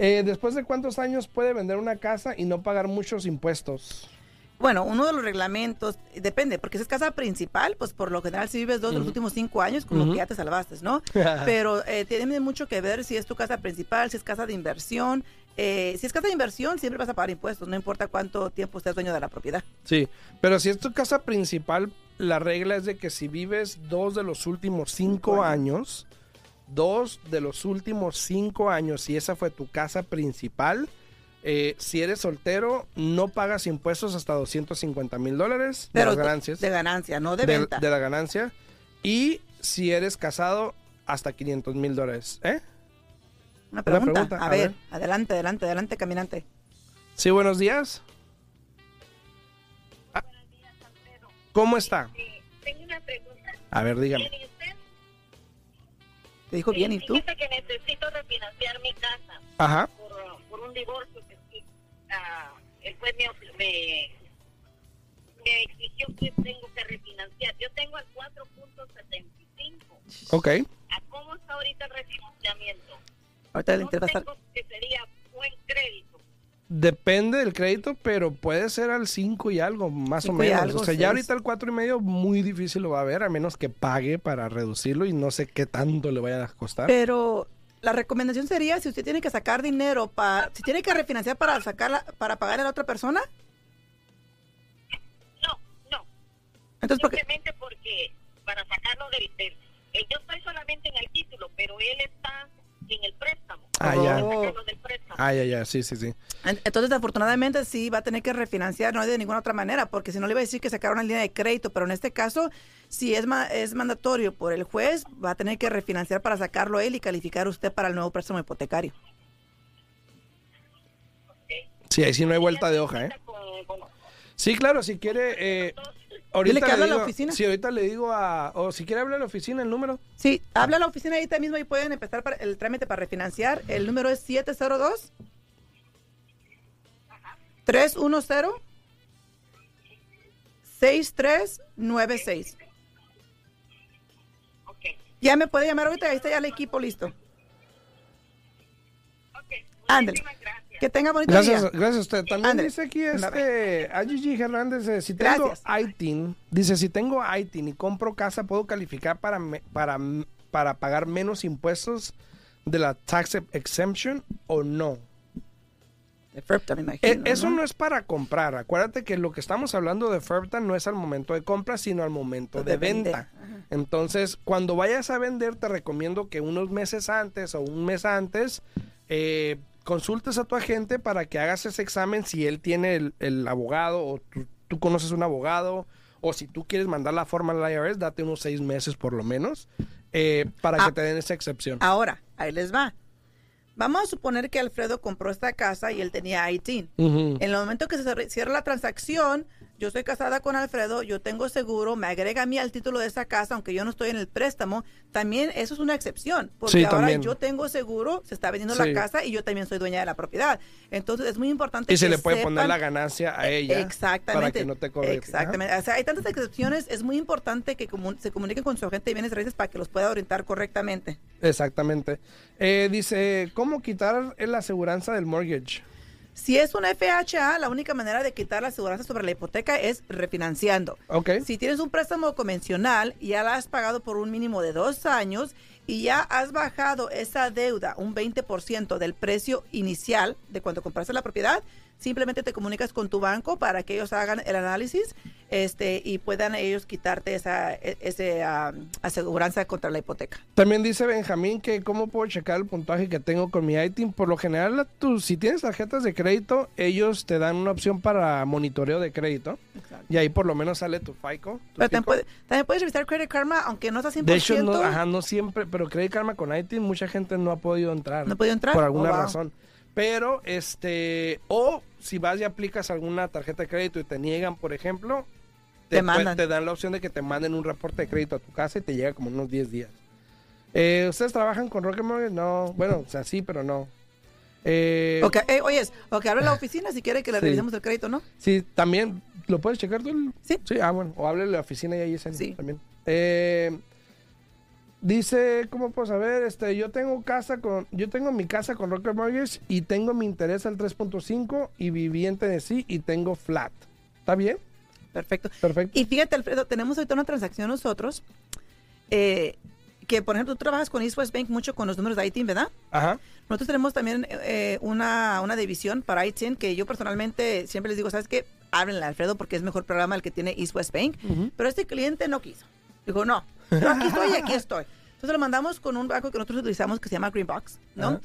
Speaker 1: Eh, Después de cuántos años puede vender una casa y no pagar muchos impuestos?
Speaker 2: Bueno, uno de los reglamentos, depende, porque si es casa principal, pues por lo general si vives dos de los últimos cinco años, como
Speaker 1: Ujú.
Speaker 2: que ya te salvaste, ¿no? *laughs* Pero eh, tiene mucho que ver si es tu casa principal, si es casa de inversión. Eh, si es casa de inversión, siempre vas a pagar impuestos, no importa cuánto tiempo seas dueño de la propiedad.
Speaker 1: Sí, pero si es tu casa principal, la regla es de que si vives dos de los últimos cinco
Speaker 2: Cinco
Speaker 1: años, dos de los últimos cinco años, y esa fue tu casa principal, eh, si eres soltero, no pagas impuestos hasta 250 mil dólares de las ganancias.
Speaker 2: de ganancia, no de,
Speaker 1: de,
Speaker 2: venta.
Speaker 1: de la ganancia. Y si eres casado, hasta 500 mil dólares. ¿Eh?
Speaker 2: Una pregunta.
Speaker 1: pregunta,
Speaker 2: a,
Speaker 1: a
Speaker 2: ver,
Speaker 1: ver.
Speaker 2: adelante, adelante, adelante, caminante.
Speaker 1: Sí, buenos días. Ah, ¿Cómo está?
Speaker 4: Tengo una pregunta.
Speaker 1: A ver, dígame.
Speaker 2: Te dijo bien, ¿y tú?
Speaker 4: Fíjese que necesito refinanciar mi casa
Speaker 1: Ajá.
Speaker 4: por, por un divorcio ah, el juez me, me, me exigió que tengo que refinanciar. Yo tengo el 4.75.
Speaker 1: Ok.
Speaker 4: ¿A cómo está ahorita el refinanciamiento?
Speaker 2: Ahorita el
Speaker 4: No tengo que sería buen crédito.
Speaker 1: Depende del crédito, pero puede ser al 5 y algo, más
Speaker 2: Cinco
Speaker 1: o menos.
Speaker 2: algo,
Speaker 1: o sea,
Speaker 2: seis.
Speaker 1: ya ahorita el 4 y medio muy difícil lo va a ver, a menos que pague para reducirlo y no sé qué tanto le vaya a costar.
Speaker 2: Pero la recomendación sería si usted tiene que sacar dinero para, si tiene que refinanciar para sacarla, para pagarle a la otra persona,
Speaker 4: No, no.
Speaker 2: entonces
Speaker 4: Simplemente porque para sacarlo del, del- eh, yo estoy solamente en el título, pero él está en el préstamo.
Speaker 1: Ah, ya. Ah, ya, ya, sí, sí, sí.
Speaker 2: En- Entonces, afortunadamente, sí va a tener que refinanciar, no hay de ninguna otra manera, porque si no le iba a decir que sacar una línea de crédito, pero en este caso, si es, ma- es mandatorio por el juez, va a tener que refinanciar para sacarlo él y calificar usted para el nuevo préstamo hipotecario.
Speaker 1: Sí, ahí sí no hay vuelta de hoja, ¿eh? Sí, claro, si quiere... Eh, ahorita
Speaker 2: Dile que hable a la oficina.
Speaker 1: Sí, ahorita le digo a... O si quiere hablar a la oficina, el número.
Speaker 2: Sí, habla a la oficina ahorita mismo y pueden empezar para el trámite para refinanciar. El número es 702 310 6396.
Speaker 4: ok,
Speaker 2: Ya me puede llamar ahorita, ahí está ya el equipo listo.
Speaker 4: ok.
Speaker 2: Ándale. Que tenga bonito
Speaker 1: Gracias,
Speaker 2: día.
Speaker 1: gracias a usted. También
Speaker 2: Ándale.
Speaker 1: dice aquí este, a Gigi Hernández, eh, si tengo
Speaker 2: Gracias.
Speaker 1: ITIN, dice, si tengo ITIN y compro casa, ¿puedo calificar para, me- para, para pagar menos impuestos de la tax exemption o no?
Speaker 2: De FERPTA, me
Speaker 1: Eh,
Speaker 2: imagino,
Speaker 1: eso
Speaker 2: ¿no?
Speaker 1: no es para comprar. Acuérdate que lo que estamos hablando de FERPTA no es al momento de compra, sino al momento de,
Speaker 2: De
Speaker 1: venta. Entonces, cuando vayas a vender, te recomiendo que unos meses antes o un mes antes eh, consultes a tu agente para que hagas ese examen si él tiene el, el abogado o tú, tú conoces un abogado o si tú quieres mandar la forma al IRS, date unos seis meses por lo menos eh, para
Speaker 2: Ah.
Speaker 1: que te den esa excepción.
Speaker 2: Ahora, ahí les va. Vamos a suponer que Alfredo compró esta casa y él tenía ITIN.
Speaker 1: Ujú.
Speaker 2: En el momento que se cierra la transacción, yo estoy casada con Alfredo, yo tengo seguro, me agrega a mí al título de esa casa, aunque yo no estoy en el préstamo, también eso es una excepción, porque
Speaker 1: Sí,
Speaker 2: ahora
Speaker 1: también.
Speaker 2: yo tengo seguro, se está vendiendo
Speaker 1: Sí.
Speaker 2: la casa y yo también soy dueña de la propiedad. Entonces es muy importante
Speaker 1: Y se
Speaker 2: que
Speaker 1: le puede poner la ganancia a ella
Speaker 2: Exactamente.
Speaker 1: para que no te cobre.
Speaker 2: Exactamente. O sea, hay tantas excepciones, es muy importante que se comuniquen con su agente de bienes raíces para que los pueda orientar correctamente.
Speaker 1: Exactamente. Eh, dice, ¿cómo quitar la aseguranza del mortgage?
Speaker 2: Si es una FHA, la única manera de quitar la aseguranza sobre la hipoteca es refinanciando.
Speaker 1: Ok.
Speaker 2: Si tienes un préstamo convencional ya la has pagado por un mínimo de dos años y ya has bajado esa deuda un 20% del precio inicial de cuando compraste la propiedad, simplemente te comunicas con tu banco para que ellos hagan el análisis este, y puedan ellos quitarte esa e- ese, aseguranza contra la hipoteca.
Speaker 1: También dice Benjamín que cómo puedo checar el puntaje que tengo con mi ITIN. Por lo general, tú, si tienes tarjetas de crédito, ellos te dan una opción para monitoreo de crédito. Y ahí por lo menos sale tu FICO. tu
Speaker 2: Pero también, puede- también puedes revisar Credit Karma, aunque no está 100%.
Speaker 1: De hecho, no, ajá, no siempre, pero Credit Karma con ITIN mucha gente no ha podido entrar.
Speaker 2: ¿No ha podido entrar?
Speaker 1: Por alguna
Speaker 2: Oh, wow.
Speaker 1: razón. Pero, este, o si vas y aplicas alguna tarjeta de crédito y te niegan, por ejemplo,
Speaker 2: Te mandan.
Speaker 1: te dan la opción de que te manden un reporte de crédito a tu casa y te llega como unos 10 días. Eh, ¿Ustedes trabajan con Rocket Mortgage? No, bueno, o sea, sí, pero no. Eh,
Speaker 2: Ok, eh, oyes, ok, habla la *laughs* oficina si quiere que le
Speaker 1: Sí.
Speaker 2: revisemos el crédito, ¿no?
Speaker 1: Sí, también, ¿lo puedes checar tú?
Speaker 2: Sí.
Speaker 1: Sí, ah, bueno, o háblele a la oficina y ahí es
Speaker 2: Sí.
Speaker 1: también. Eh, dice, ¿cómo puedo saber? Este, yo tengo casa con, yo tengo mi casa con Rocket Mortgage y tengo mi interés al 3.5 y viví en Tennessee y tengo flat. ¿Está bien?
Speaker 2: Perfecto.
Speaker 1: Perfecto.
Speaker 2: Y fíjate, Alfredo, tenemos ahorita una transacción nosotros, eh, que por ejemplo tú trabajas con East West Bank mucho con los números de ITIN, ¿verdad?
Speaker 1: Ajá.
Speaker 2: Nosotros tenemos también eh, una, una división para ITIN que yo personalmente siempre les digo, ¿sabes qué? Háblenle a Alfredo porque es mejor programa el que tiene East West Bank. Pero este cliente no quiso. Dijo, no, pero aquí estoy y aquí estoy. Entonces lo mandamos con un banco que nosotros utilizamos que se llama Greenbox, ¿no?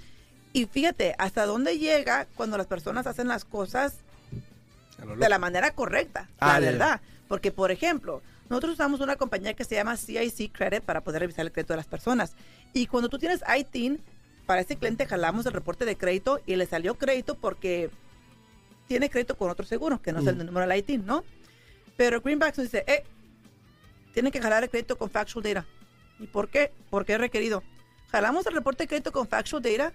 Speaker 2: Y fíjate, hasta dónde llega cuando las personas hacen las cosas
Speaker 1: lo
Speaker 2: de la manera correcta,
Speaker 1: Ah,
Speaker 2: la
Speaker 1: ya.
Speaker 2: verdad. Porque, por ejemplo, nosotros usamos una compañía que se llama CIC Credit para poder revisar el crédito de las personas. Y cuando tú tienes ITIN, para ese cliente jalamos el reporte de crédito y le salió crédito porque tiene crédito con otro seguro, que no es el
Speaker 1: Mm.
Speaker 2: número del ITIN, ¿no? Pero Greenbacks nos dice, eh, tiene que jalar el crédito con Factual Data. ¿Y por qué? Porque es requerido. Jalamos el reporte de crédito con Factual Data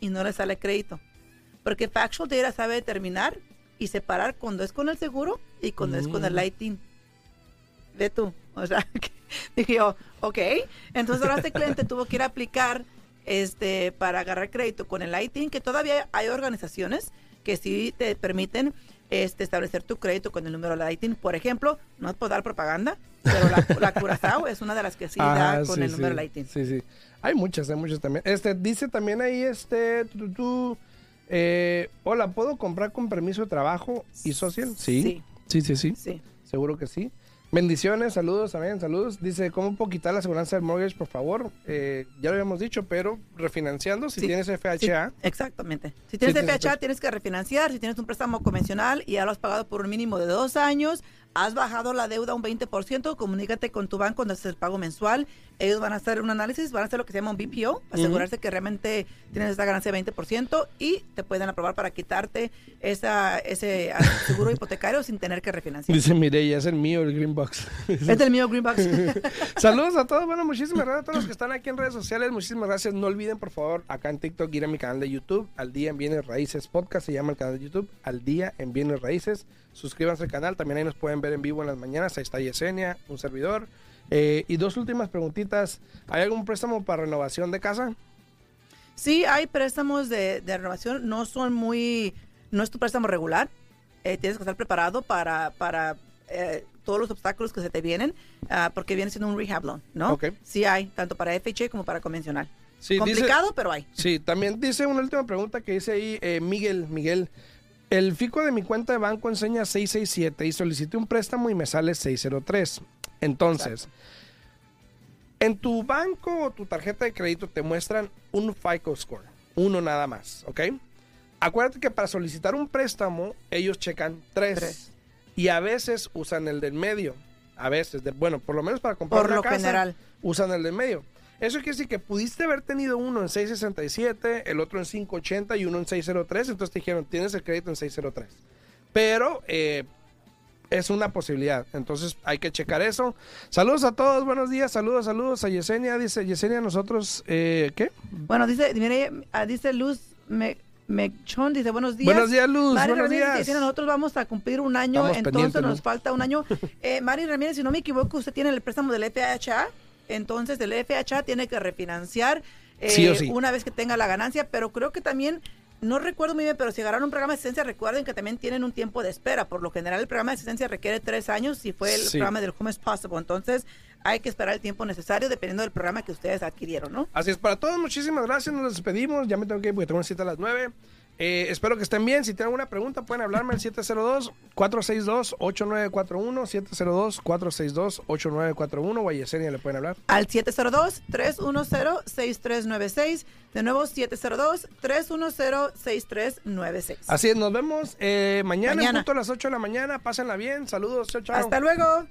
Speaker 2: y no le sale crédito. Porque Factual Data sabe determinar y separar cuando es con el seguro y cuando es con el
Speaker 1: Mm.
Speaker 2: ITIN. Ve tú. O sea, *laughs* que- dije yo, ok. Entonces ahora este cliente tuvo que ir a aplicar este, para agarrar crédito con el ITIN, que todavía hay organizaciones que sí te permiten este, establecer tu crédito con el número de ITIN. Por ejemplo, no es por dar propaganda, pero la, la Curazao es una de las que sí *laughs* da con
Speaker 1: sí,
Speaker 2: el número
Speaker 1: sí.
Speaker 2: ITIN.
Speaker 1: Sí, sí. Hay muchas, hay muchas también. Este, dice también ahí, este, tú, tú, eh, hola, ¿puedo comprar con permiso de trabajo y social? Sí. Sí, sí, sí.
Speaker 2: Sí.
Speaker 1: Seguro que sí. Bendiciones, saludos también, saludos. Dice, ¿cómo puedo quitar la aseguranza del mortgage, por favor? Eh, ya lo habíamos dicho, pero refinanciando, si
Speaker 2: Sí,
Speaker 1: tienes
Speaker 2: Sí,
Speaker 1: FHA,
Speaker 2: exactamente. Si tienes
Speaker 1: Sí, tienes
Speaker 2: FHA,
Speaker 1: FHA.
Speaker 2: tienes que refinanciar. Si tienes un préstamo convencional y ya lo has pagado por un mínimo de dos años, has bajado la deuda un 20%, comunícate con tu banco donde haces el pago mensual. Ellos van a hacer un análisis, van a hacer lo que se llama un BPO, asegurarse que realmente tienes esa ganancia de 20% y te pueden aprobar para quitarte esa, ese *laughs* seguro hipotecario sin tener que refinanciar.
Speaker 1: dice Mireya, es el mío, el Green Box. *laughs*
Speaker 2: es del mío Greenbox. *laughs*
Speaker 1: Saludos a todos, bueno, muchísimas gracias a todos los que están aquí en redes sociales, muchísimas gracias. No olviden, por favor, acá en TikTok ir a mi canal de YouTube, Al Día en Bienes Raíces Podcast, se llama el canal de YouTube, Al Día en Bienes Raíces. Suscríbanse al canal, también ahí nos pueden ver en vivo en las mañanas, ahí está Yesenia, un servidor. Eh, y dos últimas preguntitas, ¿hay algún préstamo para renovación de casa?
Speaker 2: Sí, hay préstamos de, de renovación, no son muy, no es tu préstamo regular, eh, tienes que estar preparado para, para eh, todos los obstáculos que se te vienen, ah, porque viene siendo un rehab loan, ¿no? Sí hay, tanto para FHA como para convencional.
Speaker 1: Sí, dice-
Speaker 2: Complicado, pero hay.
Speaker 1: Sí, también dice una última pregunta que dice ahí eh, Miguel, Miguel. El fico de mi cuenta de banco enseña 667 y solicité un préstamo y me sale 603. Entonces, en tu banco o tu tarjeta de crédito te muestran un FICO score, uno nada más, ¿ok? Acuérdate que para solicitar un préstamo ellos checan tres,
Speaker 2: Tres.
Speaker 1: y a veces usan el del medio, a veces, de- bueno, por lo menos para comprar
Speaker 2: Por
Speaker 1: una
Speaker 2: lo
Speaker 1: casa,
Speaker 2: general.
Speaker 1: usan el del medio. Eso quiere decir que pudiste haber tenido uno en 667, el otro en 580 y uno en 603. Entonces te dijeron, tienes el crédito en 603. Pero eh, es una posibilidad. Entonces hay que checar eso. Saludos a todos, buenos días. Saludos, saludos a Yesenia. Dice Yesenia, nosotros, eh, ¿qué?
Speaker 2: Bueno, dice, mire, ah, dice Luz Me- Mechón, dice buenos días.
Speaker 1: Buenos días, Luz.
Speaker 2: Mari
Speaker 1: buenos
Speaker 2: Ramírez
Speaker 1: días.
Speaker 2: dice, nosotros vamos a cumplir un año,
Speaker 1: Estamos
Speaker 2: entonces nos falta un año. *laughs* Eh, Mari Ramírez, si no me equivoco, usted tiene el préstamo del FHA, entonces el FHA tiene que refinanciar eh,
Speaker 1: Sí o sí.
Speaker 2: una vez que tenga la ganancia, pero creo que también, no recuerdo muy bien, pero si agarraron un programa de asistencia, recuerden que también tienen un tiempo de espera. Por lo general, el programa de asistencia requiere tres años si fue el
Speaker 1: Sí.
Speaker 2: programa del Home is Possible. Entonces, hay que esperar el tiempo necesario dependiendo del programa que ustedes adquirieron, ¿no?
Speaker 1: Así es, para todos, muchísimas gracias. Nos despedimos. Ya me tengo que ir porque tengo una cita a las 9. Eh, espero que estén bien. Si tienen alguna pregunta, pueden hablarme al 702-462-8941. 702-462-8941. O a Yesenia le pueden hablar.
Speaker 2: al 702-310-6396. De nuevo, 702-310-6396.
Speaker 1: Así es, nos vemos eh, mañana, en
Speaker 2: Mañana.
Speaker 1: a las 8 de la mañana. Pásenla bien. Saludos. Chao, chao.
Speaker 2: Hasta luego.